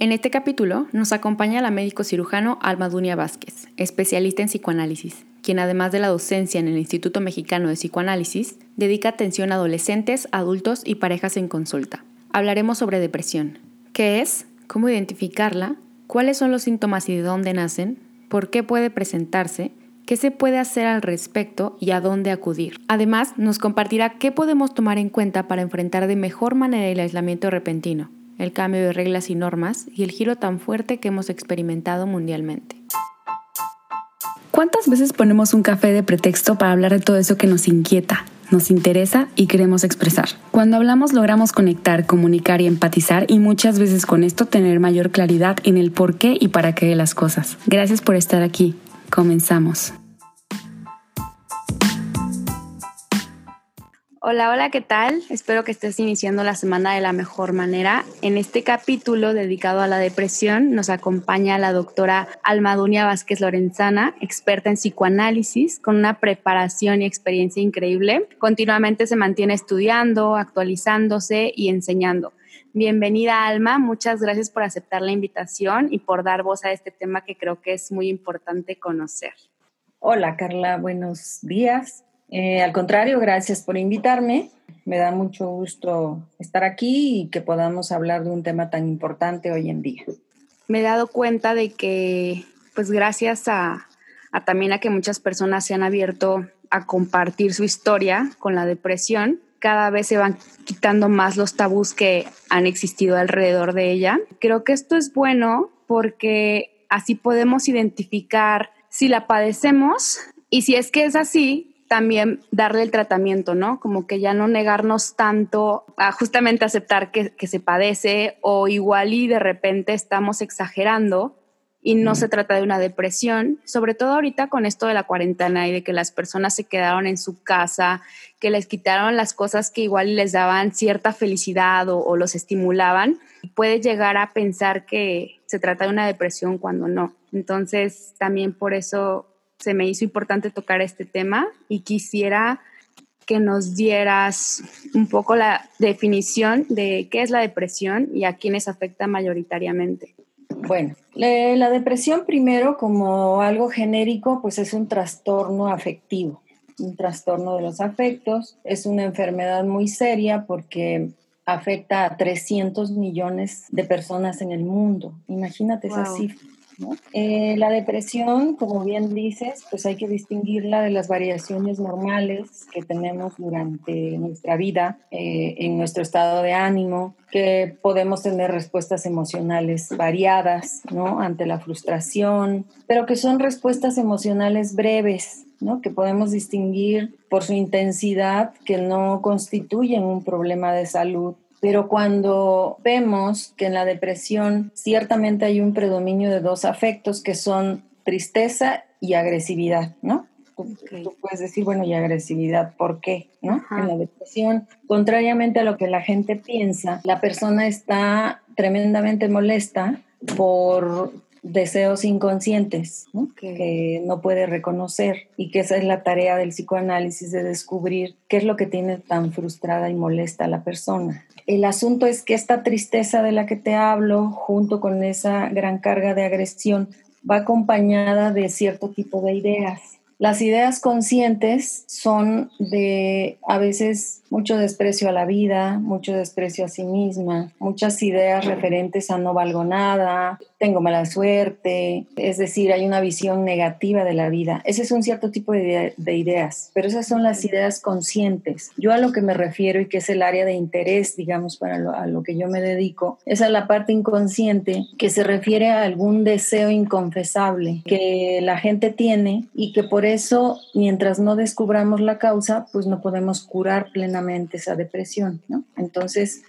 En este capítulo nos acompaña la médico cirujano Alma Dunia Vázquez, especialista en psicoanálisis, quien además de la docencia en el Instituto Mexicano de Psicoanálisis, dedica atención a adolescentes, adultos y parejas en consulta. Hablaremos sobre depresión. ¿Qué es? ¿Cómo identificarla? ¿Cuáles son los síntomas y de dónde nacen? ¿Por qué puede presentarse? qué se puede hacer al respecto y a dónde acudir. Además, nos compartirá qué podemos tomar en cuenta para enfrentar de mejor manera el aislamiento repentino, el cambio de reglas y normas y el giro tan fuerte que hemos experimentado mundialmente. ¿Cuántas veces ponemos un café de pretexto para hablar de todo eso que nos inquieta, nos interesa y queremos expresar? Cuando hablamos logramos conectar, comunicar y empatizar y muchas veces con esto tener mayor claridad en el por qué y para qué de las cosas. Gracias por estar aquí. Comenzamos. Hola, hola, ¿qué tal? Espero que estés iniciando la semana de la mejor manera. En este capítulo dedicado a la depresión nos acompaña la doctora Almadunia Vázquez Lorenzana, experta en psicoanálisis, con una preparación y experiencia increíble. Continuamente se mantiene estudiando, actualizándose y enseñando. Bienvenida Alma, muchas gracias por aceptar la invitación y por dar voz a este tema que creo que es muy importante conocer. Hola Carla, buenos días. Eh, al contrario, gracias por invitarme. Me da mucho gusto estar aquí y que podamos hablar de un tema tan importante hoy en día. Me he dado cuenta de que, pues gracias a, a también a que muchas personas se han abierto a compartir su historia con la depresión, cada vez se van quitando más los tabús que han existido alrededor de ella. Creo que esto es bueno porque así podemos identificar si la padecemos y si es que es así, también darle el tratamiento, ¿no? Como que ya no negarnos tanto a justamente aceptar que, que se padece o igual y de repente estamos exagerando y no se trata de una depresión, sobre todo ahorita con esto de la cuarentena y de que las personas se quedaron en su casa, que les quitaron las cosas que igual les daban cierta felicidad o, los estimulaban, puede llegar a pensar que se trata de una depresión cuando no. Entonces, también por eso se me hizo importante tocar este tema y quisiera que nos dieras un poco la definición de qué es la depresión y a quiénes afecta mayoritariamente. Bueno, la depresión primero como algo genérico, pues es un trastorno afectivo, un trastorno de los afectos, es una enfermedad muy seria porque afecta a 300 millones de personas en el mundo. Imagínate esa cifra. Eh, la depresión, como bien dices, pues hay que distinguirla de las variaciones normales que tenemos durante nuestra vida, eh, en nuestro estado de ánimo, que podemos tener respuestas emocionales variadas, ¿no? Ante la frustración, pero que son respuestas emocionales breves, ¿no? Que podemos distinguir por su intensidad, que no constituyen un problema de salud pero cuando vemos que en la depresión ciertamente hay un predominio de dos afectos que son tristeza y agresividad, ¿no? Tú, puedes decir, bueno, y agresividad, ¿por qué? ¿No? En la depresión, contrariamente a lo que la gente piensa, la persona está tremendamente molesta por deseos inconscientes que no puede reconocer y que esa es la tarea del psicoanálisis de descubrir qué es lo que tiene tan frustrada y molesta a la persona. El asunto es que esta tristeza de la que te hablo, junto con esa gran carga de agresión, va acompañada de cierto tipo de ideas. Las ideas conscientes son de a veces mucho desprecio a la vida, mucho desprecio a sí misma, muchas ideas referentes a no valgo nada, tengo mala suerte, es decir, hay una visión negativa de la vida. Ese es un cierto tipo de, ideas, pero esas son las ideas conscientes. Yo a lo que me refiero y que es el área de interés, digamos, para lo, a lo que yo me dedico, es a la parte inconsciente que se refiere a algún deseo inconfesable que la gente tiene y que por eso, mientras no descubramos la causa, pues no podemos curar plenamente esa depresión. Entonces,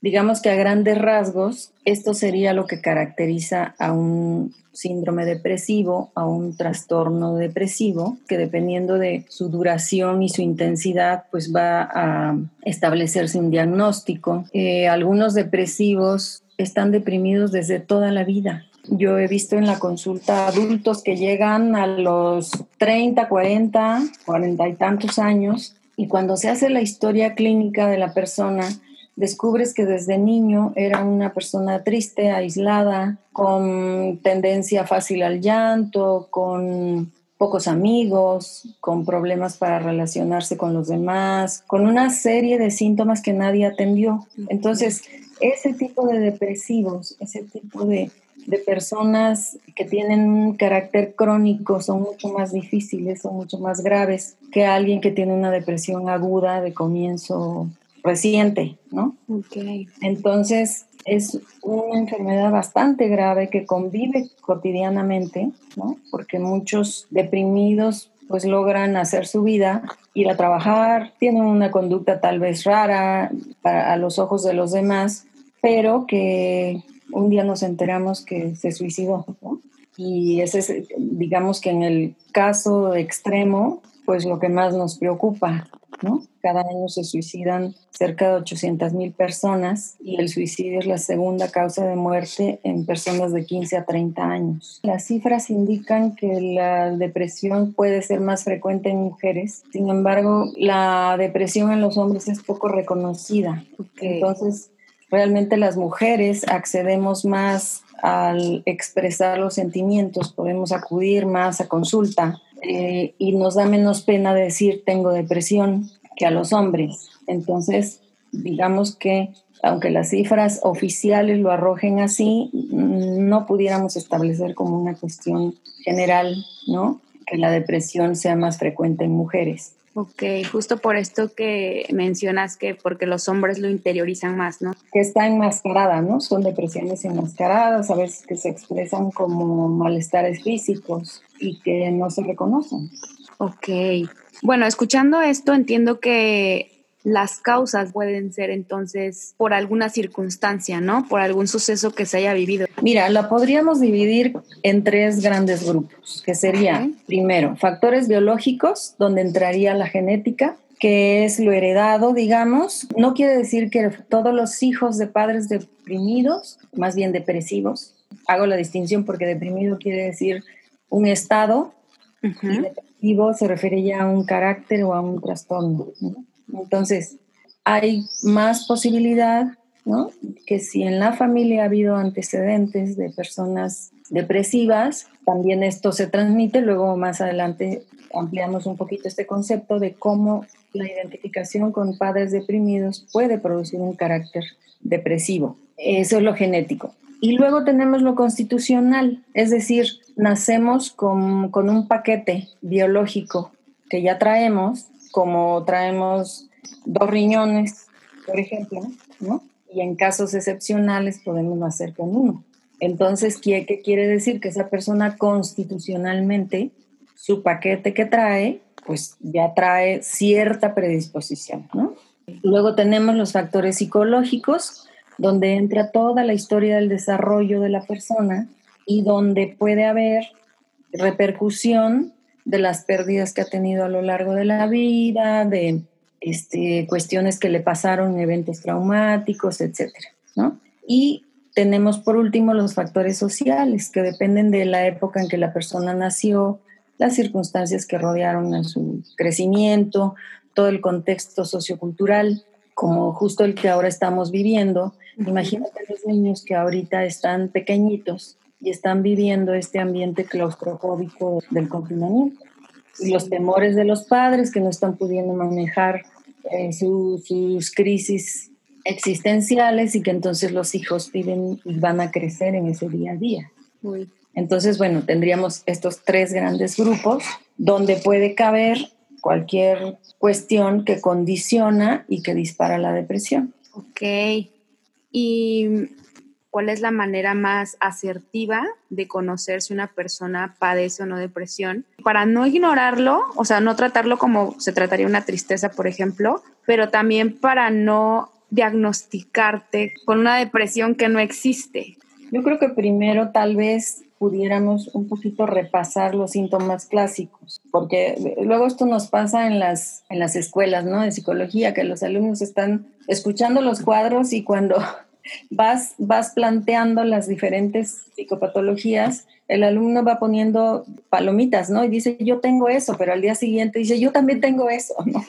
digamos que a grandes rasgos, esto sería lo que caracteriza a un síndrome depresivo, a un trastorno depresivo, que dependiendo de su duración y su intensidad, pues va a establecerse un diagnóstico. Eh, algunos depresivos están deprimidos desde toda la vida, yo he visto en la consulta adultos que llegan a los 30, 40, 40 y tantos años y cuando se hace la historia clínica de la persona, descubres que desde niño era una persona triste, aislada, con tendencia fácil al llanto, con pocos amigos, con problemas para relacionarse con los demás, con una serie de síntomas que nadie atendió. Entonces, ese tipo de depresivos, ese tipo de, de personas que tienen un carácter crónico son mucho más difíciles, son mucho más graves que alguien que tiene una depresión aguda de comienzo reciente, ¿no? Okay. Entonces, es una enfermedad bastante grave que convive cotidianamente, ¿no? Porque muchos deprimidos pues logran hacer su vida, ir a trabajar, tienen una conducta tal vez rara para, a los ojos de los demás, pero que un día nos enteramos que se suicidó. ¿no? Y ese es, digamos que en el caso extremo, pues lo que más nos preocupa, ¿no? Cada año se suicidan cerca de 800 mil personas y el suicidio es la segunda causa de muerte en personas de 15 a 30 años. Las cifras indican que la depresión puede ser más frecuente en mujeres, sin embargo, la depresión en los hombres es poco reconocida. Entonces, realmente las mujeres accedemos más al expresar los sentimientos, podemos acudir más a consulta eh, y nos da menos pena decir tengo depresión que a los hombres. Entonces, digamos que aunque las cifras oficiales lo arrojen así, no pudiéramos establecer como una cuestión general, ¿no? Que la depresión sea más frecuente en mujeres. Ok, justo por esto que mencionas que porque los hombres lo interiorizan más, ¿no? Que está enmascarada, ¿no? Son depresiones enmascaradas, a veces que se expresan como malestares físicos y que no se reconocen. Ok. Bueno, escuchando esto entiendo que las causas pueden ser entonces por alguna circunstancia, ¿no? Por algún suceso que se haya vivido. Mira, la podríamos dividir en tres grandes grupos, que serían, primero, factores biológicos, donde entraría la genética, que es lo heredado, digamos. No quiere decir que todos los hijos de padres deprimidos, más bien depresivos, hago la distinción porque deprimido quiere decir un estado y depresivo se refiere ya a un carácter o a un trastorno. ¿no? Entonces, hay más posibilidad, ¿no? Que si en la familia ha habido antecedentes de personas depresivas, también esto se transmite. Luego, más adelante, ampliamos un poquito este concepto de cómo la identificación con padres deprimidos puede producir un carácter depresivo. Eso es lo genético. Y luego tenemos lo constitucional, es decir, nacemos con, con un paquete biológico que ya traemos como traemos dos riñones, por ejemplo, ¿no? Y en casos excepcionales podemos nacer con uno. Entonces, ¿qué, ¿qué quiere decir? Que esa persona constitucionalmente, su paquete que trae, pues ya trae cierta predisposición, ¿no? Luego tenemos los factores psicológicos, donde entra toda la historia del desarrollo de la persona y donde puede haber repercusión de las pérdidas que ha tenido a lo largo de la vida, de este, cuestiones que le pasaron, eventos traumáticos, etcétera, ¿no? Y tenemos por último los factores sociales que dependen de la época en que la persona nació, las circunstancias que rodearon a su crecimiento, todo el contexto sociocultural, como justo el que ahora estamos viviendo. Imagínate los niños que ahorita están pequeñitos y están viviendo este ambiente claustrofóbico del confinamiento. Y los temores de los padres que no están pudiendo manejar eh, sus crisis existenciales y que entonces los hijos piden y van a crecer en ese día a día. Entonces, bueno, tendríamos estos tres grandes grupos donde puede caber cualquier cuestión que condiciona y que dispara la depresión. Ok. Y cuál es la manera más asertiva de conocer si una persona padece o no depresión, para no ignorarlo, o sea, no tratarlo como se trataría una tristeza, por ejemplo, pero también para no diagnosticarte con una depresión que no existe. Yo creo que primero tal vez pudiéramos un poquito repasar los síntomas clásicos, porque luego esto nos pasa en las, en las escuelas, ¿no? De psicología, que los alumnos están escuchando los cuadros y cuando vas, vas planteando las diferentes psicopatologías, el alumno va poniendo palomitas, ¿no? Y dice, yo tengo eso, pero al día siguiente dice, yo también tengo eso, ¿no?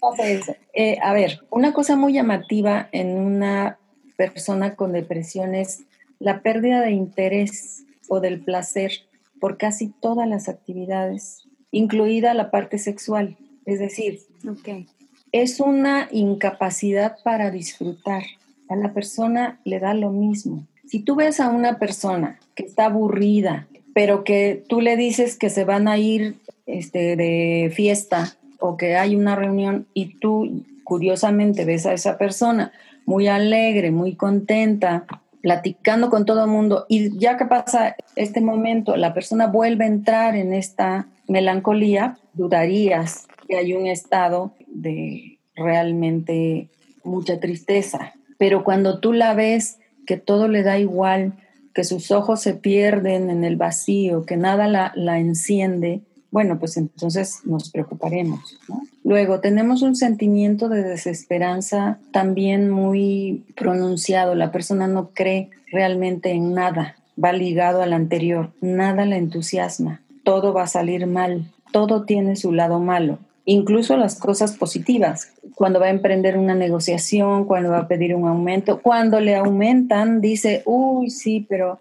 pasa eso. Eh, a ver, una cosa muy llamativa en una persona con depresión es la pérdida de interés o del placer por casi todas las actividades, incluida la parte sexual. Es decir, es una incapacidad para disfrutar. A la persona le da lo mismo. Si tú ves a una persona que está aburrida, pero que tú le dices que se van a ir este, de fiesta o que hay una reunión y tú curiosamente ves a esa persona muy alegre, muy contenta, platicando con todo el mundo y ya que pasa este momento, la persona vuelve a entrar en esta melancolía, dudarías que hay un estado de realmente mucha tristeza. Pero cuando tú la ves que todo le da igual, que sus ojos se pierden en el vacío, que nada la, la enciende, bueno, pues entonces nos preocuparemos. Luego tenemos un sentimiento de desesperanza también muy pronunciado. La persona no cree realmente en nada, va ligado al anterior, nada la entusiasma, todo va a salir mal, todo tiene su lado malo, incluso las cosas positivas. Cuando va a emprender una negociación, cuando va a pedir un aumento, cuando le aumentan, dice, uy, sí, pero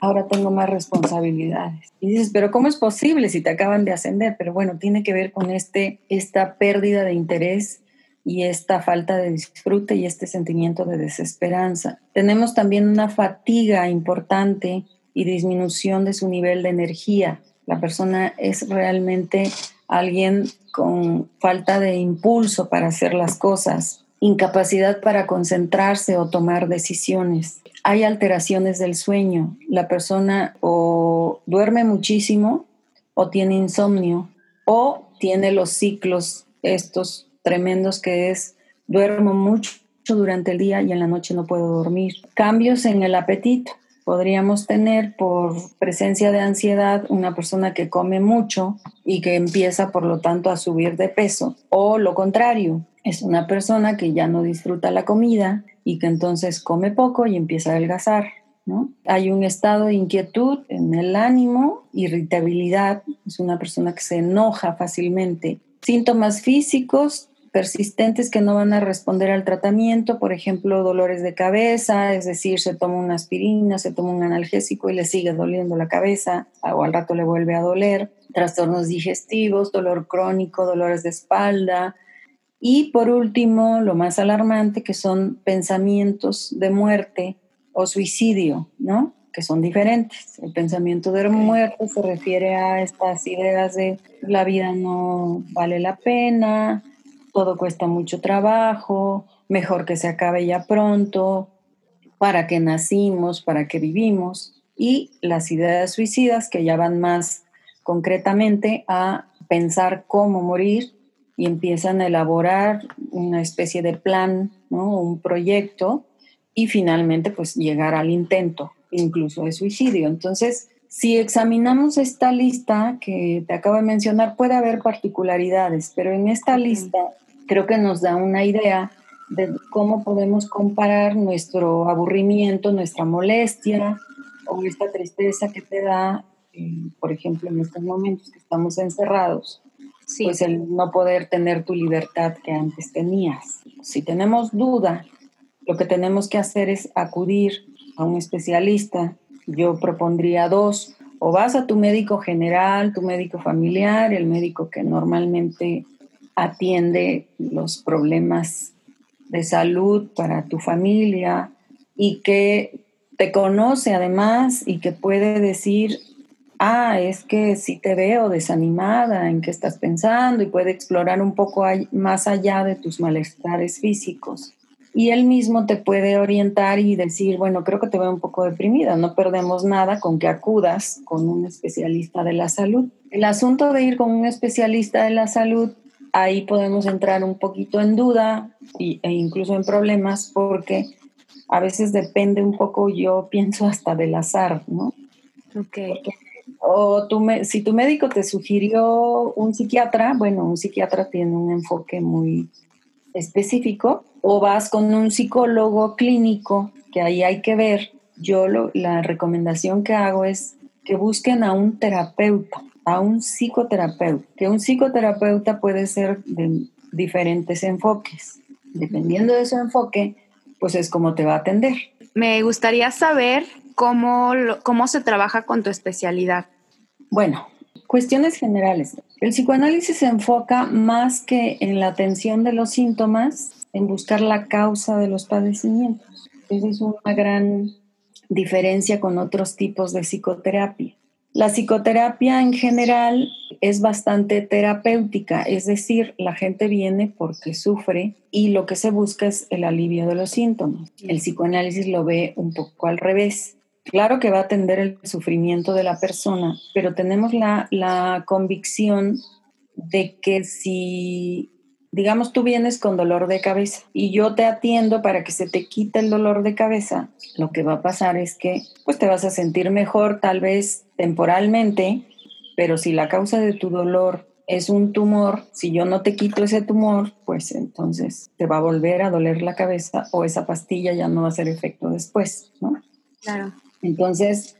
ahora tengo más responsabilidades. Y dices, pero ¿cómo es posible si te acaban de ascender? Pero bueno, tiene que ver con este, esta pérdida de interés y esta falta de disfrute y este sentimiento de desesperanza. Tenemos también una fatiga importante y disminución de su nivel de energía. La persona es realmente alguien con falta de impulso para hacer las cosas, incapacidad para concentrarse o tomar decisiones hay alteraciones del sueño. La persona o duerme muchísimo o tiene insomnio o tiene los ciclos estos tremendos que es duermo mucho durante el día y en la noche no puedo dormir. Cambios en el apetito. Podríamos tener por presencia de ansiedad una persona que come mucho y que empieza por lo tanto a subir de peso o lo contrario, es una persona que ya no disfruta la comida y que entonces come poco y empieza a adelgazar. ¿no? Hay un estado de inquietud en el ánimo, irritabilidad, es una persona que se enoja fácilmente. Síntomas físicos persistentes que no van a responder al tratamiento, por ejemplo, dolores de cabeza, es decir, se toma una aspirina, se toma un analgésico y le sigue doliendo la cabeza, o al rato le vuelve a doler, trastornos digestivos, dolor crónico, dolores de espalda, y por último, lo más alarmante, que son pensamientos de muerte o suicidio, ¿no? Que son diferentes. El pensamiento de muerte se refiere a estas ideas de la vida no vale la pena, todo cuesta mucho trabajo, mejor que se acabe ya pronto, para qué nacimos, para qué vivimos. Y las ideas suicidas que ya van más concretamente a pensar cómo morir y empiezan a elaborar una especie de plan, ¿no? un proyecto y finalmente pues llegar al intento, incluso de suicidio. Entonces, si examinamos esta lista que te acabo de mencionar, puede haber particularidades, pero en esta lista creo que nos da una idea de cómo podemos comparar nuestro aburrimiento, nuestra molestia o esta tristeza que te da, eh, por ejemplo, en estos momentos que estamos encerrados, pues el no poder tener tu libertad que antes tenías. Si tenemos duda, lo que tenemos que hacer es acudir a un especialista. Yo propondría dos. O vas a tu médico general, tu médico familiar, el médico que normalmente atiende los problemas de salud para tu familia y que te conoce además y que puede decir ah, es que si te veo desanimada, en qué estás pensando y puede explorar un poco más allá de tus malestares físicos. Y él mismo te puede orientar y decir, bueno, creo que te veo un poco deprimida, no perdemos nada con que acudas con un especialista de la salud. El asunto de ir con un especialista de la salud, ahí podemos entrar un poquito en duda e incluso en problemas porque a veces depende un poco, yo pienso hasta del azar, ¿no? Okay o tu, si tu médico te sugirió un psiquiatra, bueno, un psiquiatra tiene un enfoque muy específico, o vas con un psicólogo clínico, que ahí hay que ver. Yo la recomendación que hago es que busquen a un terapeuta, a un psicoterapeuta, que un psicoterapeuta puede ser de diferentes enfoques. Dependiendo de su enfoque, pues es como te va a atender. Me gustaría saber cómo, cómo se trabaja con tu especialidad. Bueno, cuestiones generales. El psicoanálisis se enfoca más que en la atención de los síntomas, en buscar la causa de los padecimientos. Esa es una gran diferencia con otros tipos de psicoterapia. La psicoterapia en general es bastante terapéutica, es decir, la gente viene porque sufre y lo que se busca es el alivio de los síntomas. El psicoanálisis lo ve un poco al revés. Claro que va a atender el sufrimiento de la persona, pero tenemos la, la convicción de que si digamos tú vienes con dolor de cabeza y yo te atiendo para que se te quite el dolor de cabeza, lo que va a pasar es que pues te vas a sentir mejor tal vez temporalmente, pero si la causa de tu dolor es un tumor, si yo no te quito ese tumor, pues entonces te va a volver a doler la cabeza o esa pastilla ya no va a hacer efecto después, ¿no? Claro. Entonces,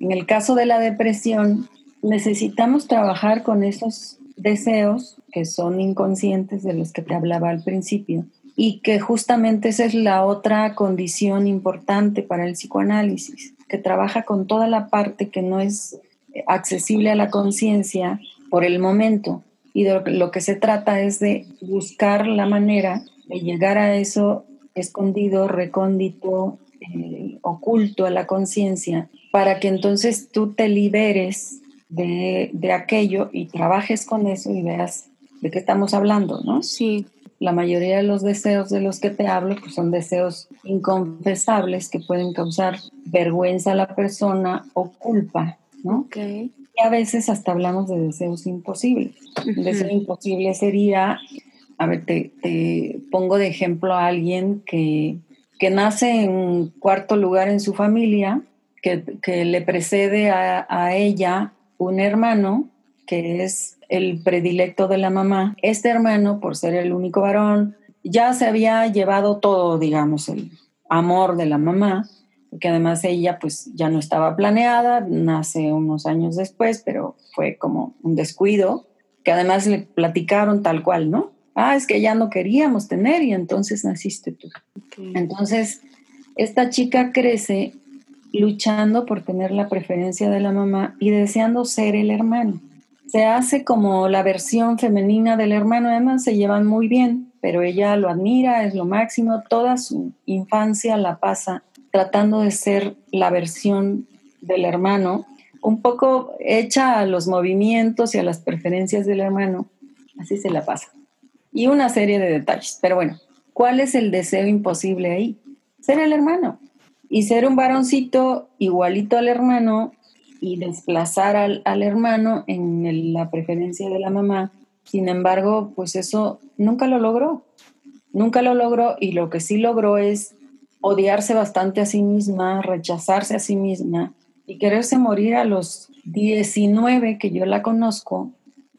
en el caso de la depresión, necesitamos trabajar con esos deseos que son inconscientes de los que te hablaba al principio y que justamente esa es la otra condición importante para el psicoanálisis, que trabaja con toda la parte que no es accesible a la conciencia por el momento. Y lo que se trata es de buscar la manera de llegar a eso escondido, recóndito, eh, oculto a la conciencia, para que entonces tú te liberes de, aquello y trabajes con eso y veas de qué estamos hablando, ¿no? Sí. La mayoría de los deseos de los que te hablo pues son deseos inconfesables que pueden causar vergüenza a la persona o culpa, ¿no? Okay. Y a veces hasta hablamos de deseos imposibles. Un deseo imposible sería, a ver, te, pongo de ejemplo a alguien que, que nace en cuarto lugar en su familia, que, que le precede a, a ella un hermano que es el predilecto de la mamá. Este hermano, por ser el único varón, ya se había llevado todo, digamos, el amor de la mamá, porque además ella pues ya no estaba planeada, nace unos años después, pero fue como un descuido, que además le platicaron tal cual, ¿no? Ah, es que ya no queríamos tener y entonces naciste tú. Entonces, esta chica crece luchando por tener la preferencia de la mamá y deseando ser el hermano. Se hace como la versión femenina del hermano, además se llevan muy bien, pero ella lo admira, es lo máximo, toda su infancia la pasa tratando de ser la versión del hermano, un poco hecha a los movimientos y a las preferencias del hermano, así se la pasa. Y una serie de detalles, pero bueno, ¿cuál es el deseo imposible ahí? Ser el hermano y ser un varoncito igualito al hermano y desplazar al, hermano en la preferencia de la mamá. Sin embargo, pues eso nunca lo logró. Nunca lo logró y lo que sí logró es odiarse bastante a sí misma, rechazarse a sí misma y quererse morir a los 19 que yo la conozco,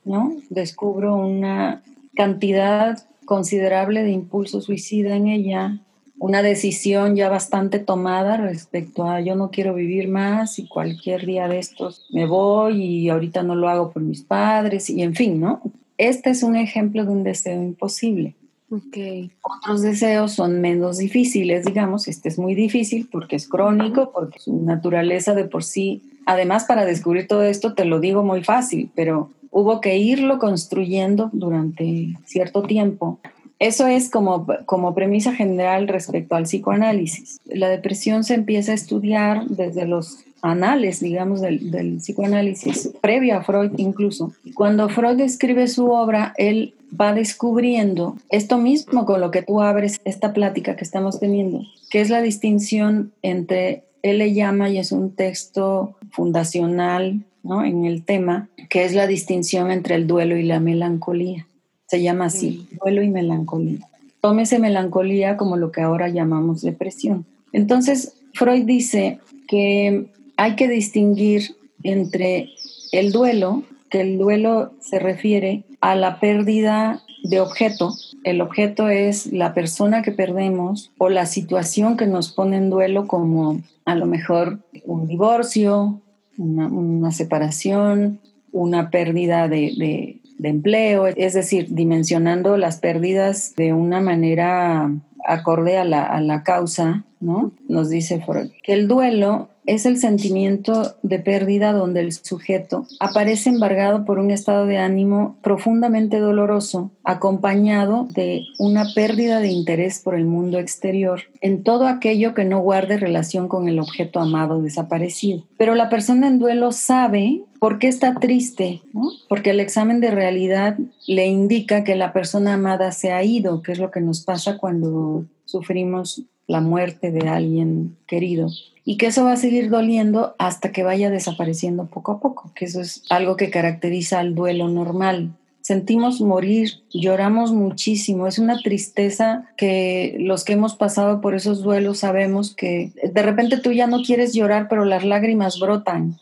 ¿no? Descubro una cantidad considerable de impulso suicida en ella, una decisión ya bastante tomada respecto a yo no quiero vivir más y cualquier día de estos me voy y ahorita no lo hago por mis padres y en fin, ¿no? Este es un ejemplo de un deseo imposible. Okay. Otros deseos son menos difíciles, digamos, este es muy difícil porque es crónico, porque su naturaleza de por sí, además para descubrir todo esto te lo digo muy fácil, pero hubo que irlo construyendo durante cierto tiempo eso es como, como premisa general respecto al psicoanálisis. La depresión se empieza a estudiar desde los anales, digamos, del, del, psicoanálisis, previo a Freud incluso. Cuando Freud escribe su obra, él va descubriendo esto mismo con lo que tú abres esta plática que estamos teniendo, que es la distinción entre, él le llama, y es un texto fundacional ¿no? en el tema, que es la distinción entre el duelo y la melancolía. Se llama así, duelo y melancolía. Tómese melancolía como lo que ahora llamamos depresión. Entonces, Freud dice que hay que distinguir entre el duelo, que el duelo se refiere a la pérdida de objeto. El objeto es la persona que perdemos o la situación que nos pone en duelo como a lo mejor un divorcio, una, separación, una pérdida de, empleo, es decir, dimensionando las pérdidas de una manera acorde a la, a la causa, ¿no? Nos dice Freud que el duelo es el sentimiento de pérdida donde el sujeto aparece embargado por un estado de ánimo profundamente doloroso, acompañado de una pérdida de interés por el mundo exterior en todo aquello que no guarde relación con el objeto amado desaparecido. Pero la persona en duelo sabe por qué está triste, porque el examen de realidad le indica que la persona amada se ha ido, que es lo que nos pasa cuando sufrimos la muerte de alguien querido y que eso va a seguir doliendo hasta que vaya desapareciendo poco a poco, que eso es algo que caracteriza al duelo normal. Sentimos morir, lloramos muchísimo, es una tristeza que los que hemos pasado por esos duelos sabemos que de repente tú ya no quieres llorar, pero las lágrimas brotan,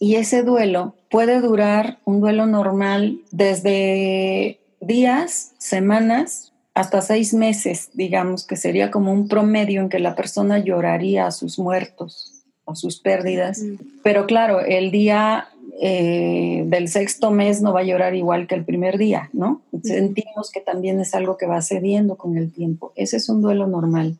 Y ese duelo puede durar, un duelo normal, desde días, semanas, hasta seis meses, digamos, que sería como un promedio en que la persona lloraría a sus muertos, o sus pérdidas. Pero claro, el día eh, del sexto mes no va a llorar igual que el primer día, ¿no? Sentimos que también es algo que va cediendo con el tiempo. Ese es un duelo normal.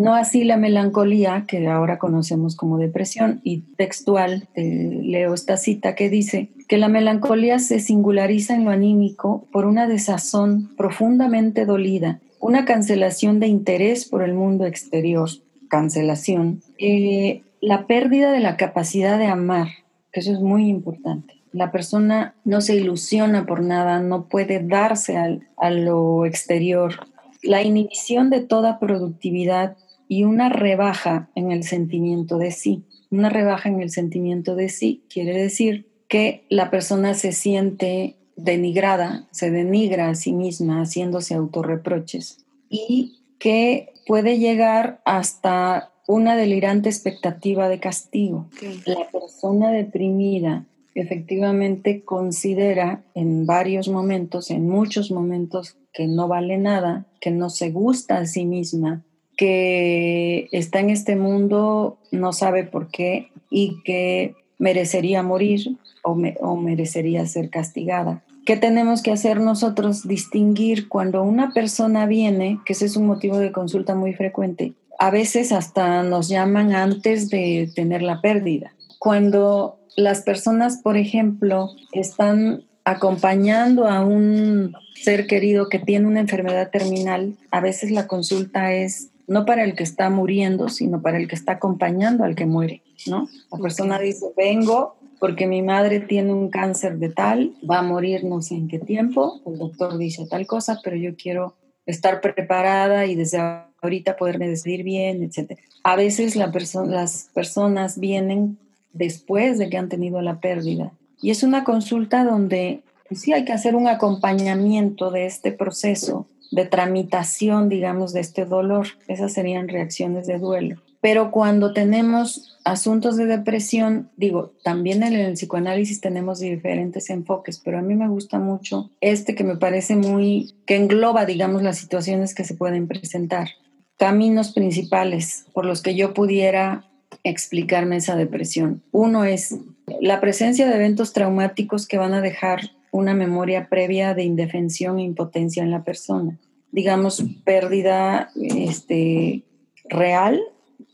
No así la melancolía, que ahora conocemos como depresión, y textual, leo esta cita que dice que la melancolía se singulariza en lo anímico por una desazón profundamente dolida, una cancelación de interés por el mundo exterior, cancelación, eh, la pérdida de la capacidad de amar, que eso es muy importante. La persona no se ilusiona por nada, no puede darse a lo exterior. La inhibición de toda productividad y una rebaja en el sentimiento de sí. Una rebaja en el sentimiento de sí quiere decir que la persona se siente denigrada, se denigra a sí misma haciéndose autorreproches y que puede llegar hasta una delirante expectativa de castigo. La persona deprimida efectivamente considera en varios momentos, en muchos momentos, que no vale nada, que no se gusta a sí misma, que está en este mundo, no sabe por qué y que merecería morir o, merecería ser castigada. ¿Qué tenemos que hacer nosotros? Distinguir cuando una persona viene, que ese es un motivo de consulta muy frecuente, a veces hasta nos llaman antes de tener la pérdida. Cuando las personas, por ejemplo, están acompañando a un ser querido que tiene una enfermedad terminal, a veces la consulta es no para el que está muriendo, sino para el que está acompañando al que muere, ¿no? La persona dice, vengo porque mi madre tiene un cáncer de tal, va a morir no sé en qué tiempo, el doctor dice tal cosa, pero yo quiero estar preparada y desde ahorita poderme decidir bien, etc. A veces la las personas vienen después de que han tenido la pérdida y es una consulta donde pues sí hay que hacer un acompañamiento de este proceso de tramitación, digamos, de este dolor. Esas serían reacciones de duelo. Pero cuando tenemos asuntos de depresión, digo, también en el psicoanálisis tenemos diferentes enfoques, pero a mí me gusta mucho este que me parece muy, que engloba, digamos, las situaciones que se pueden presentar. Caminos principales por los que yo pudiera explicarme esa depresión. Uno es la presencia de eventos traumáticos que van a dejar una memoria previa de indefensión e impotencia en la persona. Digamos, pérdida este, real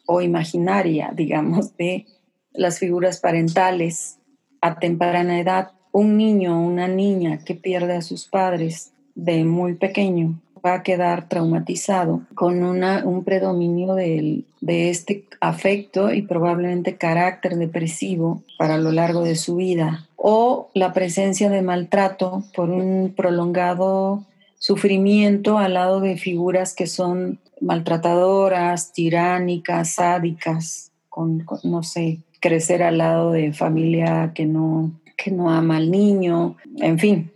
o imaginaria, digamos, de las figuras parentales a temprana edad. Un niño o una niña que pierde a sus padres de muy pequeño va a quedar traumatizado con una, un predominio de, de este afecto y probablemente carácter depresivo para lo largo de su vida o la presencia de maltrato por un prolongado sufrimiento al lado de figuras que son maltratadoras, tiránicas, sádicas, con, no sé, crecer al lado de familia que no, que no ama al niño, en fin,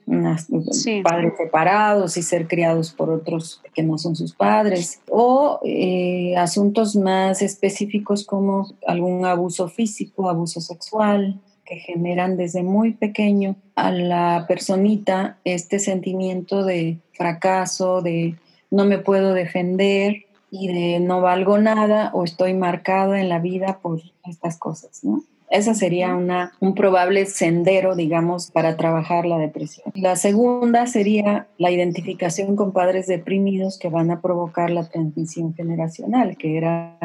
padres separados y ser criados por otros que no son sus padres, o eh, asuntos más específicos como algún abuso físico, abuso sexual, que generan desde muy pequeño a la personita este sentimiento de fracaso, de no me puedo defender y de no valgo nada o estoy marcado en la vida por estas cosas, ¿no? Esa sería una, un probable sendero, digamos, para trabajar la depresión. La segunda sería la identificación con padres deprimidos que van a provocar la transmisión generacional, que era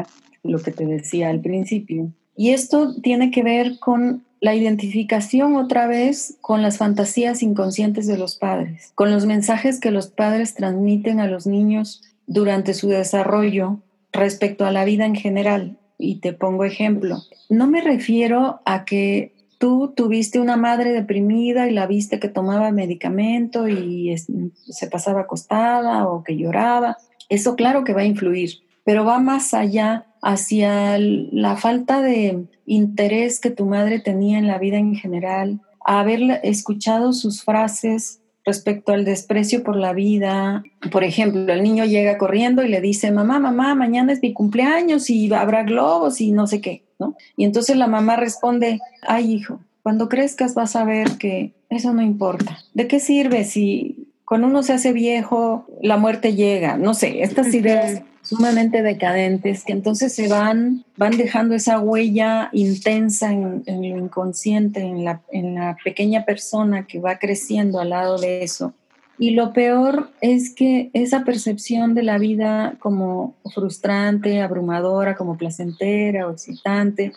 lo que te decía al principio. Y esto tiene que ver con la identificación otra vez con las fantasías inconscientes de los padres, con los mensajes que los padres transmiten a los niños durante su desarrollo respecto a la vida en general y te pongo ejemplo. No me refiero a que tú tuviste una madre deprimida y la viste que tomaba medicamento y se pasaba acostada o que lloraba. Eso claro que va a influir, pero va más allá hacia la falta de interés que tu madre tenía en la vida en general, a haber escuchado sus frases respecto al desprecio por la vida. Por ejemplo, el niño llega corriendo y le dice, mamá, mamá, mañana es mi cumpleaños y habrá globos y no sé qué, ¿no? Y entonces la mamá responde, ay hijo, cuando crezcas vas a ver que eso no importa. ¿De qué sirve si cuando uno se hace viejo la muerte llega? No sé, estas ideas sumamente decadentes que entonces se van, van dejando esa huella intensa en, lo inconsciente, en la, en la pequeña persona que va creciendo al lado de eso. Y lo peor es que esa percepción de la vida como frustrante, abrumadora, como placentera excitante,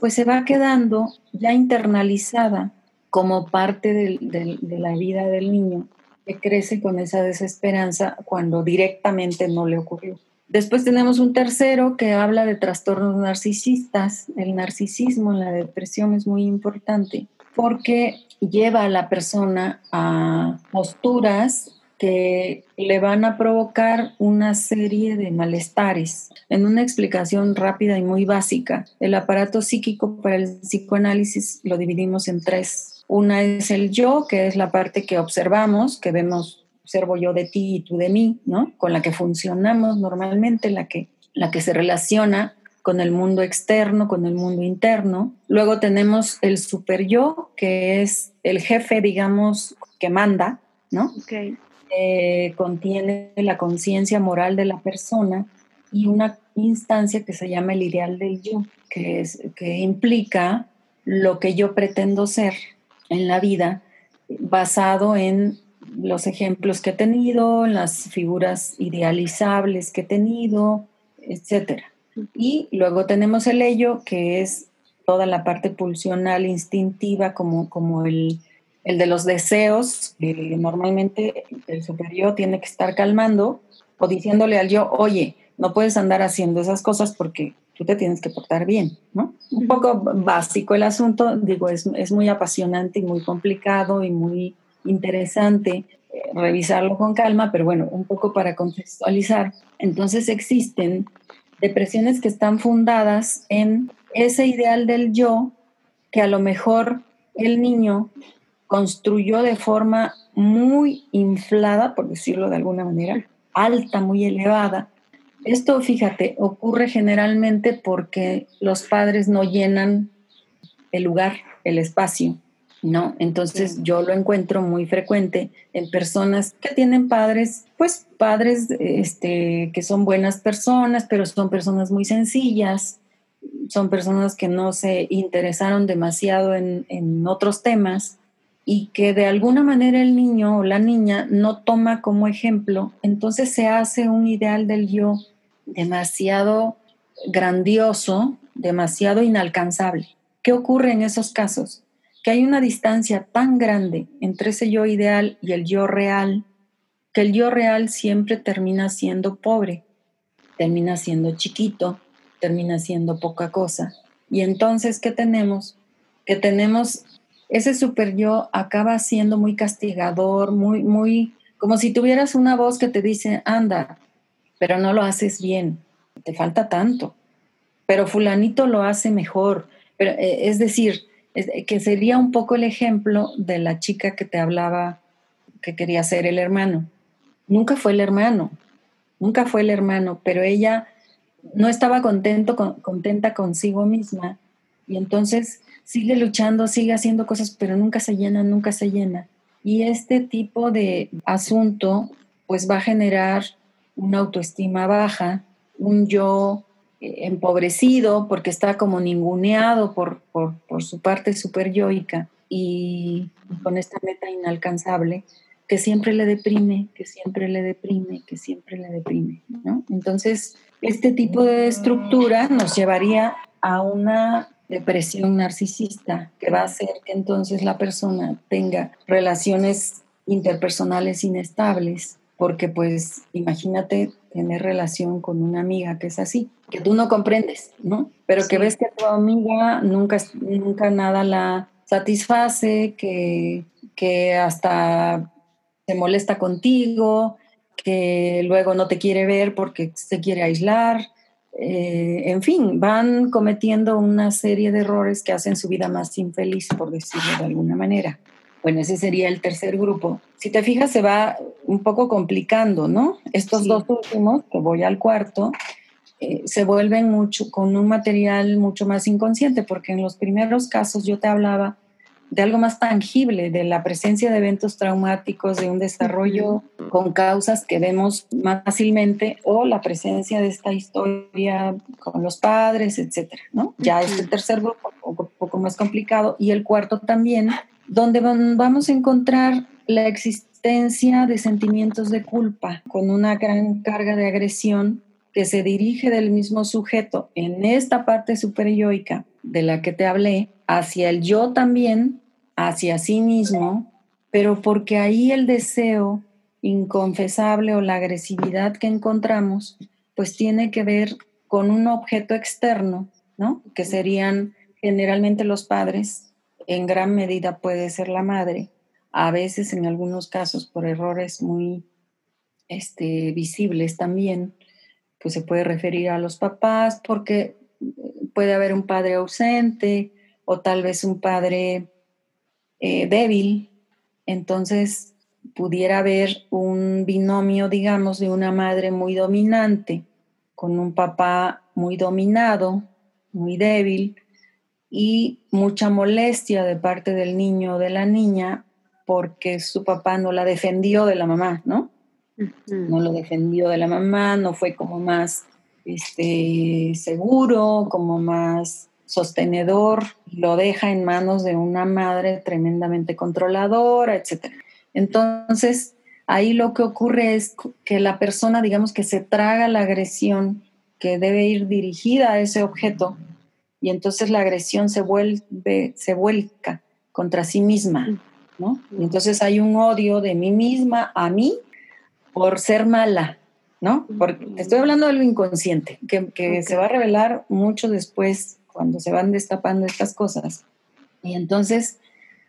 pues se va quedando ya internalizada como parte de la vida del niño que crece con esa desesperanza cuando directamente no le ocurrió. Después tenemos un tercero que habla de trastornos narcisistas. El narcisismo en la depresión es muy importante porque lleva a la persona a posturas que le van a provocar una serie de malestares. En una explicación rápida y muy básica, el aparato psíquico para el psicoanálisis lo dividimos en tres. Una es el yo, que es la parte que observamos, que vemos observo yo de ti y tú de mí, ¿no? Con la que funcionamos normalmente, la que, la que se relaciona con el mundo externo, con el mundo interno. Luego tenemos el super yo, que es el jefe, digamos, que manda, ¿no? Okay. Eh, contiene la conciencia moral de la persona y una instancia que se llama el ideal del yo, que, es, que implica lo que yo pretendo ser en la vida basado en los ejemplos que he tenido, las figuras idealizables que he tenido, etc. Y luego tenemos el ello, que es toda la parte pulsional, instintiva, como, como el, el de los deseos, que normalmente el superior tiene que estar calmando o diciéndole al yo, oye, no puedes andar haciendo esas cosas porque tú te tienes que portar bien, ¿no? Un poco básico el asunto, digo, es, es muy apasionante y muy complicado y muy interesante eh, revisarlo con calma, pero bueno, un poco para contextualizar. Entonces existen depresiones que están fundadas en ese ideal del yo que a lo mejor el niño construyó de forma muy inflada, por decirlo de alguna manera, alta, muy elevada. Esto, fíjate, ocurre generalmente porque los padres no llenan el lugar, el espacio. ¿No? Entonces yo lo encuentro muy frecuente en personas que tienen padres, pues padres este, que son buenas personas, pero son personas muy sencillas, son personas que no se interesaron demasiado en, en otros temas y que de alguna manera el niño o la niña no toma como ejemplo, entonces se hace un ideal del yo demasiado grandioso, demasiado inalcanzable. ¿Qué ocurre en esos casos? Que hay una distancia tan grande entre ese yo ideal y el yo real, que el yo real siempre termina siendo pobre, termina siendo chiquito, termina siendo poca cosa. Y entonces, ¿qué tenemos? Que tenemos ese super yo acaba siendo muy castigador, muy, muy, como si tuvieras una voz que te dice, anda, pero no lo haces bien, te falta tanto, pero fulanito lo hace mejor. Pero, eh, es decir, que sería un poco el ejemplo de la chica que te hablaba que quería ser el hermano. Nunca fue el hermano, nunca fue el hermano, pero ella no estaba contento, contenta consigo misma y entonces sigue luchando, sigue haciendo cosas, pero nunca se llena, nunca se llena. Y este tipo de asunto pues va a generar una autoestima baja, un yo eh, empobrecido porque está como ninguneado por, por, su parte super yoica y con esta meta inalcanzable que siempre le deprime, que siempre le deprime, que siempre le deprime, ¿no? Entonces, este tipo de estructura nos llevaría a una depresión narcisista que va a hacer que entonces la persona tenga relaciones interpersonales inestables, porque pues imagínate tener relación con una amiga que es así, que tú no comprendes, ¿no? Pero que ves que tu amiga nunca, nunca nada la satisface, que, que hasta se molesta contigo, que luego no te quiere ver porque se quiere aislar. Eh, en fin, van cometiendo una serie de errores que hacen su vida más infeliz, por decirlo de alguna manera. Bueno, ese sería el tercer grupo. Si te fijas, se va un poco complicando, ¿no? Estos dos últimos, que voy al cuarto, eh, se vuelven mucho con un material mucho más inconsciente, porque en los primeros casos yo te hablaba de algo más tangible, de la presencia de eventos traumáticos, de un desarrollo con causas que vemos más fácilmente, o la presencia de esta historia con los padres, etcétera, ¿no? Ya este tercer grupo, un poco más complicado, y el cuarto también, donde vamos a encontrar la existencia de sentimientos de culpa, con una gran carga de agresión que se dirige del mismo sujeto en esta parte superyoica de la que te hablé, hacia el yo también, hacia sí mismo, pero porque ahí el deseo inconfesable o la agresividad que encontramos, pues tiene que ver con un objeto externo, ¿no? Que serían generalmente los padres, en gran medida puede ser la madre, a veces en algunos casos por errores muy este, visibles también, pues se puede referir a los papás porque puede haber un padre ausente o tal vez un padre eh, débil, entonces pudiera haber un binomio, digamos, de una madre muy dominante con un papá muy dominado, muy débil, y mucha molestia de parte del niño o de la niña porque su papá no la defendió de la mamá, ¿no? No lo defendió de la mamá, no fue como más este, seguro, como más sostenedor, lo deja en manos de una madre tremendamente controladora, etc. Entonces, ahí lo que ocurre es que la persona, digamos que se traga la agresión que debe ir dirigida a ese objeto y entonces la agresión se vuelve, se vuelca contra sí misma, ¿no? Y entonces hay un odio de mí misma a mí por ser mala, ¿no? Porque estoy hablando de lo inconsciente, que, se va a revelar mucho después cuando se van destapando estas cosas. Y entonces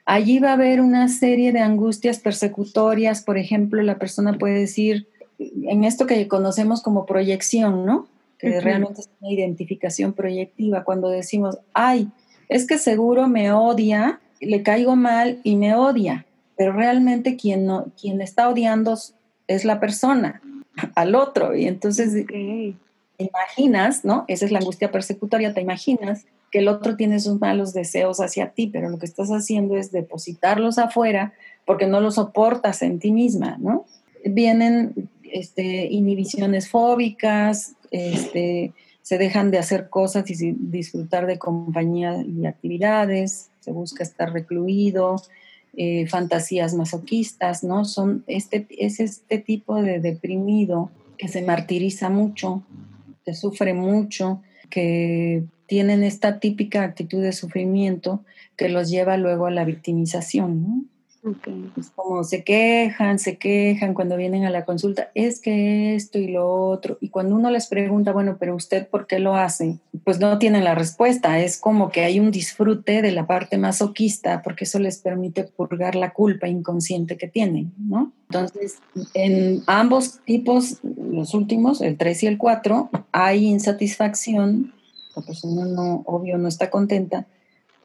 allí va a haber una serie de angustias persecutorias, por ejemplo, la persona puede decir, en esto que conocemos como proyección, ¿no? Que realmente es una identificación proyectiva, cuando decimos, ay, es que seguro me odia, le caigo mal y me odia, pero realmente quien, no, quien está odiando es la persona, al otro. Y entonces imaginas, ¿no? Esa es la angustia persecutoria, te imaginas que el otro tiene sus malos deseos hacia ti, pero lo que estás haciendo es depositarlos afuera porque no los soportas en ti misma, ¿no? Vienen este, inhibiciones fóbicas, este, se dejan de hacer cosas y disfrutar de compañía y actividades, se busca estar recluido, eh, fantasías masoquistas, ¿no? Son este, es este tipo de deprimido que se martiriza mucho, que sufre mucho, que tienen esta típica actitud de sufrimiento que los lleva luego a la victimización, ¿no? Es como se quejan, se quejan cuando vienen a la consulta, es que esto y lo otro. Y cuando uno les pregunta, bueno, pero usted por qué lo hace, pues no tienen la respuesta. Es como que hay un disfrute de la parte masoquista porque eso les permite purgar la culpa inconsciente que tienen, ¿no? Entonces, en ambos tipos, los últimos, el 3 y el 4, hay insatisfacción, la persona no, obvio, no está contenta,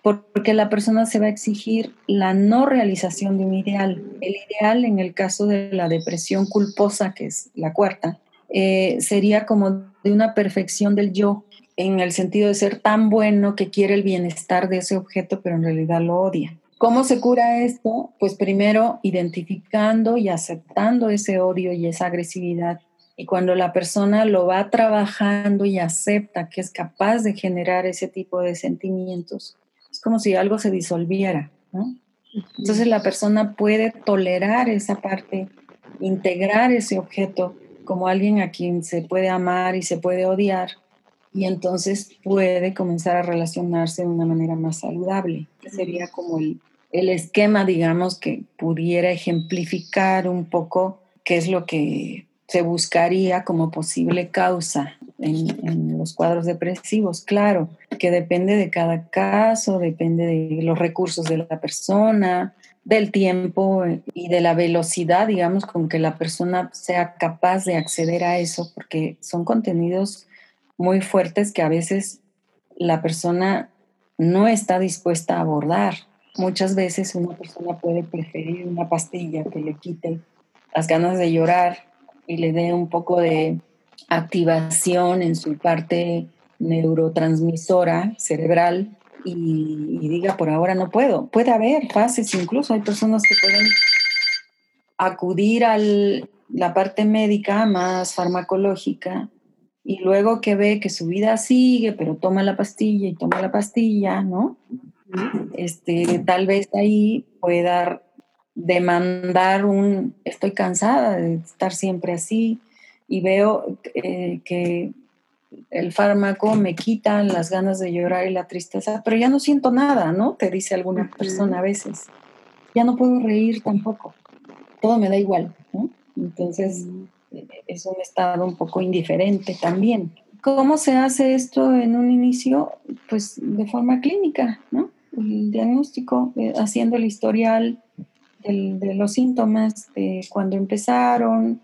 porque la persona se va a exigir la no realización de un ideal. El ideal, en el caso de la depresión culposa, que es la cuarta, eh, sería como de una perfección del yo, en el sentido de ser tan bueno que quiere el bienestar de ese objeto, pero en realidad lo odia. ¿Cómo se cura esto? Pues primero identificando y aceptando ese odio y esa agresividad Y cuando la persona lo va trabajando y acepta que es capaz de generar ese tipo de sentimientos, como si algo se disolviera, ¿no? Entonces la persona puede tolerar esa parte, integrar ese objeto como alguien a quien se puede amar y se puede odiar, y entonces puede comenzar a relacionarse de una manera más saludable. Sería como el, el esquema, digamos, que pudiera ejemplificar un poco qué es lo que se buscaría como posible causa en, los cuadros depresivos. Claro, que depende de cada caso, depende de los recursos de la persona, del tiempo y de la velocidad, digamos, con que la persona sea capaz de acceder a eso, porque son contenidos muy fuertes que a veces la persona no está dispuesta a abordar. Muchas veces una persona puede preferir una pastilla que le quite las ganas de llorar y le dé un poco de activación en su parte neurotransmisora cerebral y, diga por ahora no puedo. Puede haber fases, incluso hay personas que pueden acudir a la parte médica más farmacológica y luego que ve que su vida sigue, pero toma la pastilla y toma la pastilla, ¿no? Este, tal vez ahí pueda demandar un, estoy cansada de estar siempre así y veo eh, que el fármaco me quita las ganas de llorar y la tristeza, pero ya no siento nada, ¿no? Te dice alguna persona a veces. Ya no puedo reír tampoco. Todo me da igual, ¿no? Entonces, es un estado un poco indiferente también. ¿Cómo se hace esto en un inicio? Pues de forma clínica, ¿no? El diagnóstico, eh, haciendo el historial de los síntomas, de cuándo empezaron,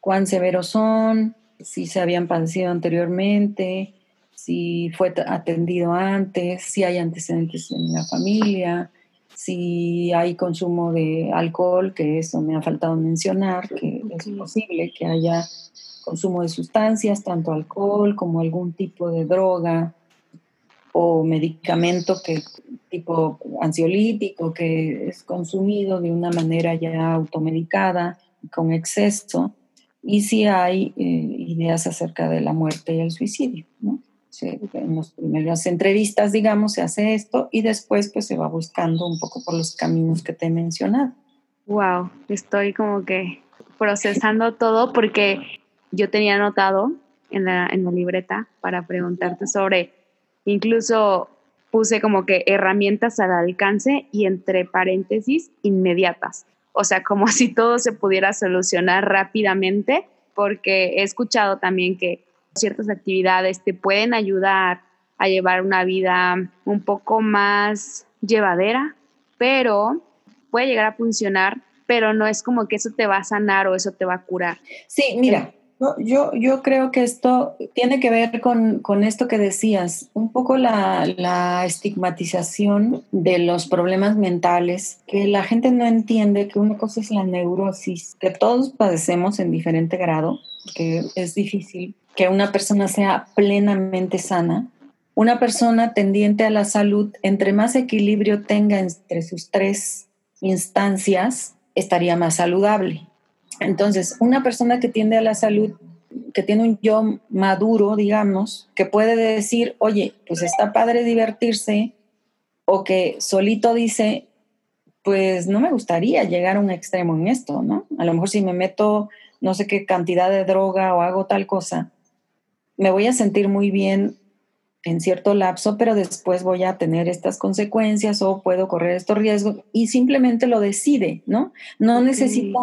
cuán severos son, si se habían padecido anteriormente, si fue atendido antes, si hay antecedentes en la familia, si hay consumo de alcohol, que eso me ha faltado mencionar, que es posible que haya consumo de sustancias, tanto alcohol como algún tipo de droga o medicamento que tipo ansiolítico que es consumido de una manera ya automedicada con exceso y si hay eh, ideas acerca de la muerte y el suicidio, ¿no? en las primeras entrevistas, digamos, se hace esto y después pues se va buscando un poco por los caminos que te he mencionado. Wow, estoy como que procesando todo porque yo tenía anotado en la, en la libreta para preguntarte sobre, incluso puse como que herramientas al alcance y entre paréntesis inmediatas. O sea, como si todo se pudiera solucionar rápidamente, porque he escuchado también que ciertas actividades te pueden ayudar a llevar una vida un poco más llevadera, pero puede llegar a funcionar, pero no es como que eso te va a sanar o eso te va a curar. Sí, mira, yo, yo creo que esto tiene que ver con, esto que decías, un poco la, la, estigmatización de los problemas mentales, que la gente no entiende que una cosa es la neurosis, que todos padecemos en diferente grado, que es difícil que una persona sea plenamente sana. Una persona tendiente a la salud, entre más equilibrio tenga entre sus tres instancias, estaría más saludable. Entonces, una persona que tiende a la salud, que tiene un yo maduro, digamos, que puede decir, oye, pues está padre divertirse, o que solito dice, pues no me gustaría llegar a un extremo en esto, ¿no? A lo mejor si me meto no sé qué cantidad de droga o hago tal cosa, me voy a sentir muy bien en cierto lapso, pero después voy a tener estas consecuencias o puedo correr estos riesgos y simplemente lo decide, ¿no? No necesita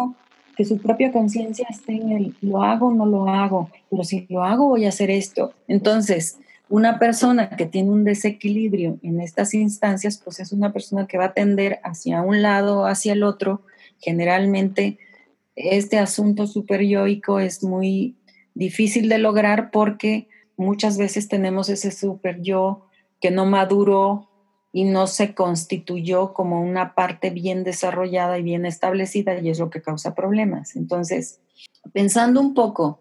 que su propia conciencia esté en el lo hago o no lo hago, pero si lo hago voy a hacer esto. Entonces, una persona que tiene un desequilibrio en estas instancias, pues es una persona que va a tender hacia un lado o hacia el otro. Generalmente, este asunto superyoico es muy difícil de lograr porque muchas veces tenemos ese super yo que no maduró y no se constituyó como una parte bien desarrollada y bien establecida y es lo que causa problemas. Entonces, pensando un poco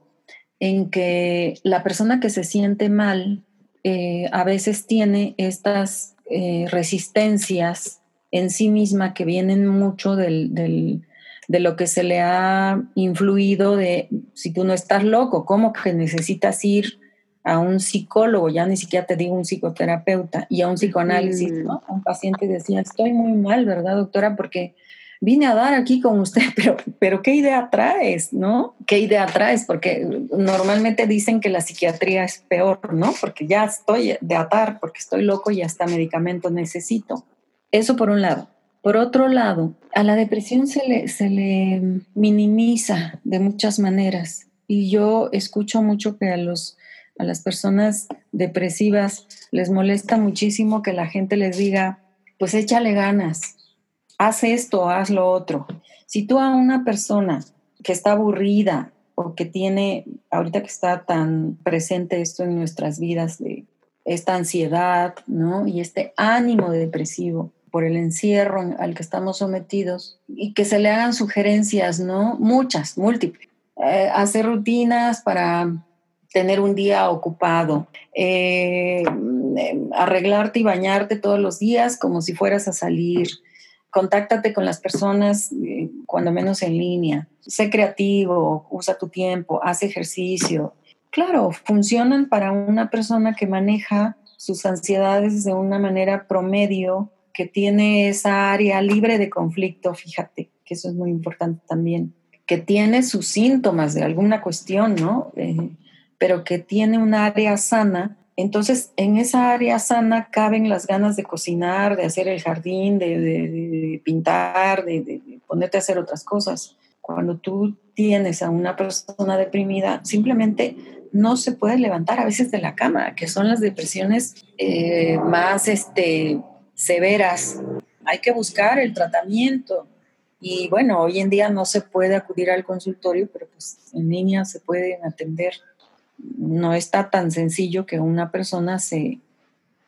en que la persona que se siente mal eh, a veces tiene estas eh, resistencias en sí misma que vienen mucho del de lo que se le ha influido de si tú no estás loco, ¿cómo que necesitas ir a un psicólogo, ya ni siquiera te digo un psicoterapeuta, y a un psicoanálisis, ¿no? Un paciente decía, estoy muy mal, ¿verdad, doctora? Porque vine a dar aquí con usted, pero, pero ¿qué idea traes, no? ¿Qué idea traes? Porque normalmente dicen que la psiquiatría es peor, ¿no? Porque ya estoy de atar, porque estoy loco y hasta medicamento necesito. Eso por un lado. Por otro lado, a la depresión se le, se le minimiza de muchas maneras. Y yo escucho mucho que a, los, a las personas depresivas les molesta muchísimo que la gente les diga, pues échale ganas, haz esto, haz lo otro. Si tú a una persona que está aburrida o que tiene, ahorita que está tan presente esto en nuestras vidas, de esta ansiedad, ¿no? Y este ánimo depresivo, por el encierro al que estamos sometidos y que se le hagan sugerencias, ¿no? Muchas, múltiples. Eh, hacer rutinas para tener un día ocupado, eh, arreglarte y bañarte todos los días como si fueras a salir, contáctate con las personas eh, cuando menos en línea, sé creativo, usa tu tiempo, haz ejercicio. Claro, funcionan para una persona que maneja sus ansiedades de una manera promedio que tiene esa área libre de conflicto, fíjate, que eso es muy importante también, que tiene sus síntomas de alguna cuestión, ¿no? Eh, pero que tiene un área sana. Entonces, en esa área sana caben las ganas de cocinar, de hacer el jardín, de, pintar, de, de ponerte a hacer otras cosas. Cuando tú tienes a una persona deprimida, simplemente no se puede levantar a veces de la cama, que son las depresiones eh, más este, severas, hay que buscar el tratamiento. Y bueno, hoy en día no se puede acudir al consultorio, pero pues en línea se pueden atender. No está tan sencillo que una persona se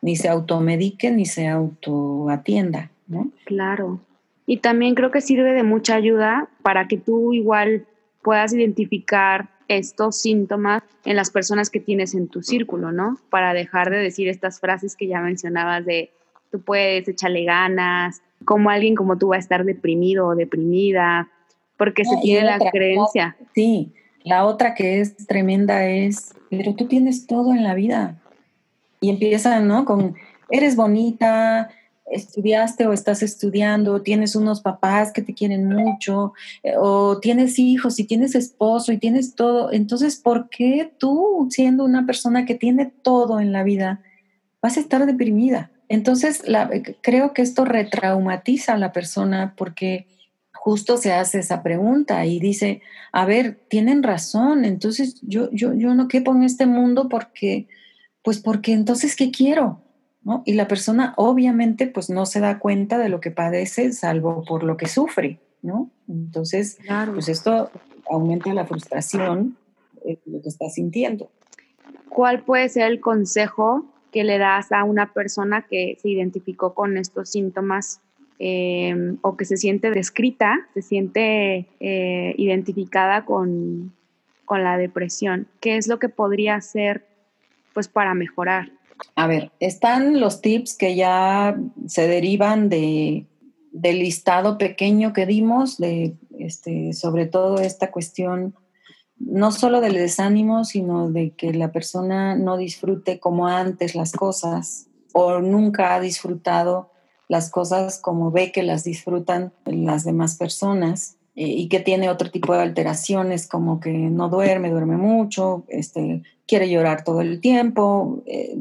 ni se automedique ni se autoatienda, ¿no? Claro. Y también creo que sirve de mucha ayuda para que tú igual puedas identificar estos síntomas en las personas que tienes en tu círculo, ¿no? Para dejar de decir estas frases que ya mencionabas de tú puedes, echarle ganas, como alguien como tú va a estar deprimido o deprimida, porque se tiene la creencia. sí, la otra que es tremenda es, pero tú tienes todo en la vida. Y empieza, ¿no? Con, eres bonita, estudiaste o estás estudiando, tienes unos papás que te quieren mucho, eh, o tienes hijos y tienes esposo y tienes todo. Entonces, ¿por qué tú, siendo una persona que tiene todo en la vida, vas a estar deprimida? Entonces, creo que esto retraumatiza a la persona porque justo se hace esa pregunta y dice, a ver, tienen razón, entonces yo, yo, yo no quepo en este mundo porque, pues porque entonces, ¿qué quiero? ¿No? Y la persona obviamente pues no se da cuenta de lo que padece salvo por lo que sufre, ¿no? Entonces, pues esto aumenta la frustración, de lo que está sintiendo. ¿Cuál puede ser el consejo que le das a una persona que se identificó con estos síntomas em, o que se siente descrita, se siente eh, identificada con, la depresión? ¿Qué es lo que podría hacer pues, para mejorar? A ver, están los tips que ya se derivan de, del listado pequeño que dimos, de este, sobre todo esta cuestión no solo del desánimo, sino de que la persona no disfrute como antes las cosas o nunca ha disfrutado las cosas como ve que las disfrutan las demás personas eh, y que tiene otro tipo de alteraciones como que no duerme, duerme mucho, este, quiere llorar todo el tiempo, eh,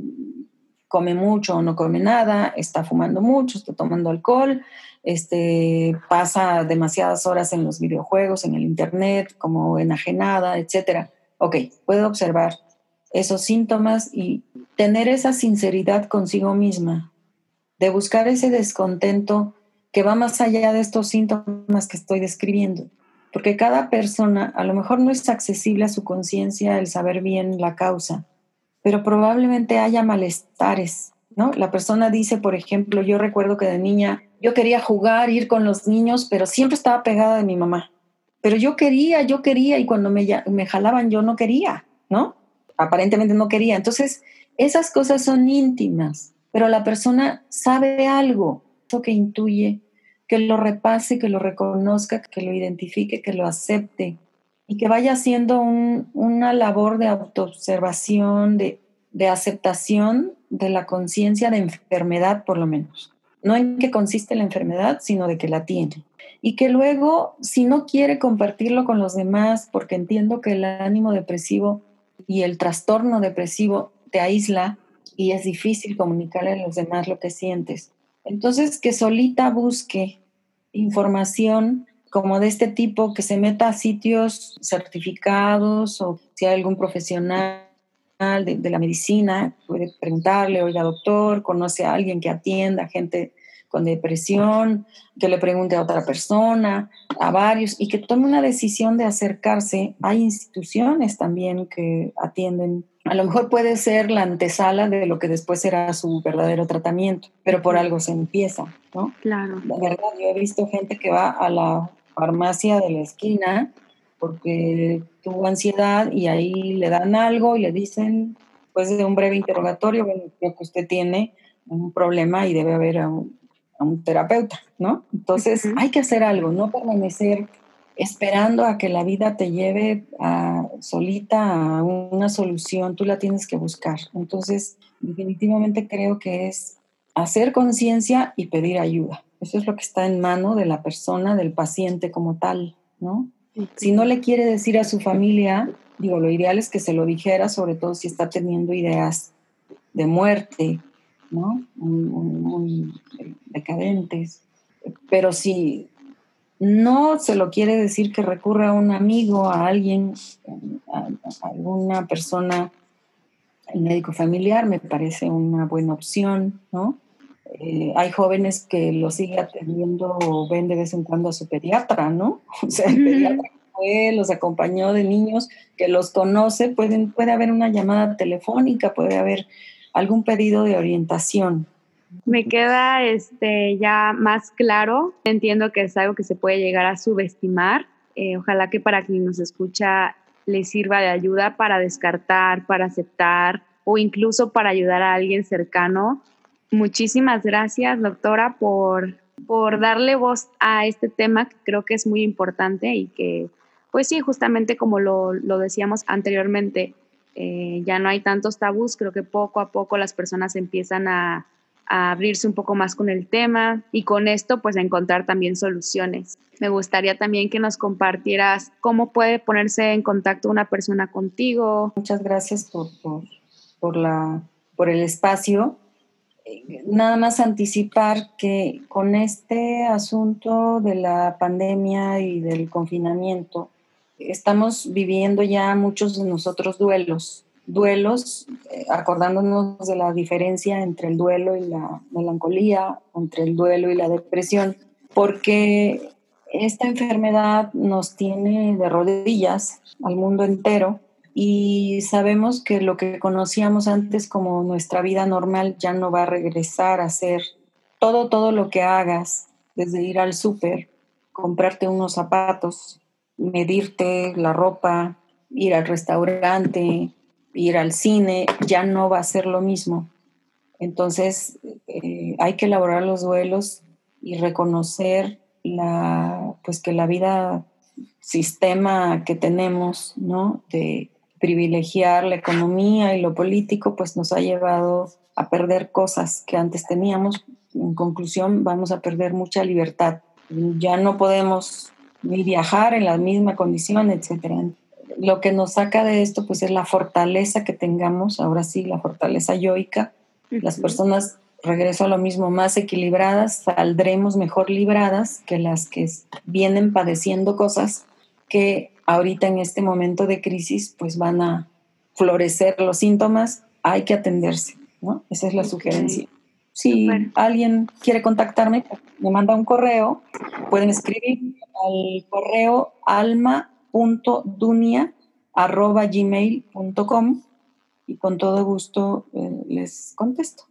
come mucho o no come nada, está fumando mucho, está tomando alcohol, este, pasa demasiadas horas en los videojuegos, en el internet, como enajenada, etc. Ok, puedo observar esos síntomas y tener esa sinceridad consigo misma, de buscar ese descontento que va más allá de estos síntomas que estoy describiendo. Porque cada persona a lo mejor no es accesible a su conciencia el saber bien la causa, pero probablemente haya malestares, ¿no? La persona dice, por ejemplo, yo recuerdo que de niña yo quería jugar, ir con los niños, pero siempre estaba pegada de mi mamá. Pero yo quería, yo quería, y cuando me, me jalaban yo no quería, ¿no? Aparentemente no quería. Entonces, esas cosas son íntimas, pero la persona sabe algo, eso que intuye, que lo repase, que lo reconozca, que lo identifique, que lo acepte y que vaya haciendo una labor de autoobservación, de, de aceptación de la conciencia de enfermedad, por lo menos. No en qué consiste la enfermedad, sino de que la tiene. Y que luego, si no quiere compartirlo con los demás, porque entiendo que el ánimo depresivo y el trastorno depresivo te aísla y es difícil comunicarle a los demás lo que sientes. Entonces, que solita busque información como de este tipo, que se meta a sitios certificados o si hay algún profesional de, la medicina, puede preguntarle, oiga doctor, conoce a alguien que atienda gente con depresión, que le pregunte a otra persona, a varios, y que tome una decisión de acercarse. Hay instituciones también que atienden. A lo mejor puede ser la antesala de lo que después será su verdadero tratamiento, pero por algo se empieza, ¿no? Claro. La verdad, yo he visto gente que va a la farmacia de la esquina porque tuvo ansiedad y ahí le dan algo y le dicen, después de un breve interrogatorio, bueno, creo que usted tiene un problema y debe haber a un terapeuta, ¿no? Entonces hay que hacer algo, no permanecer esperando a que la vida te lleve a, solita a una solución, tú la tienes que buscar. Entonces, definitivamente creo que es hacer conciencia y pedir ayuda. Eso es lo que está en mano de la persona, del paciente como tal, ¿no? Si no le quiere decir a su familia, digo, lo ideal es que se lo dijera, sobre todo si está teniendo ideas de muerte, ¿no? Muy, decadentes. Pero si no se lo quiere decir que recurra a un amigo, a alguien, a, alguna persona, el médico familiar me parece una buena opción, ¿no? Eh, hay jóvenes que lo sigue atendiendo o ven de vez en cuando a su pediatra, ¿no? O sea, el pediatra fue, los acompañó de niños que los conoce, pueden, puede haber una llamada telefónica, puede haber algún pedido de orientación. Me queda este, ya más claro. Entiendo que es algo que se puede llegar a subestimar. Eh, ojalá que para quien nos escucha le sirva de ayuda para descartar, para aceptar o incluso para ayudar a alguien cercano. Muchísimas gracias, doctora, por, por darle voz a este tema que creo que es muy importante y que, pues sí, justamente como lo, lo decíamos anteriormente, eh, ya no hay tantos tabús, creo que poco a poco las personas empiezan a, abrirse un poco más con el tema y con esto pues a encontrar también soluciones. Me gustaría también que nos compartieras cómo puede ponerse en contacto una persona contigo. Muchas gracias por, por, la, por el espacio. Nada más anticipar que con este asunto de la pandemia y del confinamiento, estamos viviendo ya muchos de nosotros duelos, duelos, eh, acordándonos de la diferencia entre el duelo y la melancolía, entre el duelo y la depresión, porque esta enfermedad nos tiene de rodillas al mundo entero y sabemos que lo que conocíamos antes como nuestra vida normal ya no va a regresar a ser todo, todo lo que hagas, desde ir al súper, comprarte unos zapatos, medirte la ropa, ir al restaurante, ir al cine, ya no va a ser lo mismo. Entonces eh, hay que elaborar los duelos y reconocer la, pues que la vida sistema que tenemos, ¿no? De privilegiar la economía y lo político, pues nos ha llevado a perder cosas que antes teníamos. En conclusión, vamos a perder mucha libertad. Ya no podemos ni viajar en la misma condición, etcétera. Lo que nos saca de esto pues es la fortaleza que tengamos, ahora sí, la fortaleza yoica. Las personas, regreso a lo mismo, más equilibradas, saldremos mejor libradas que las que vienen padeciendo cosas que ahorita en este momento de crisis pues van a florecer los síntomas, hay que atenderse, ¿no? Esa es la sugerencia. Si alguien quiere contactarme, me manda un correo, pueden escribir al correo alma.dunia.gmail.com y con todo gusto eh, les contesto.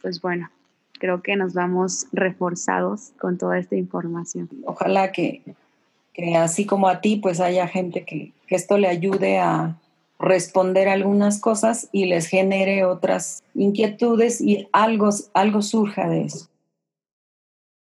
Pues bueno, creo que nos vamos reforzados con toda esta información. Ojalá que, así como a ti, pues haya gente que, que esto le ayude a, responder algunas cosas y les genere otras inquietudes y algo, algo surja de eso.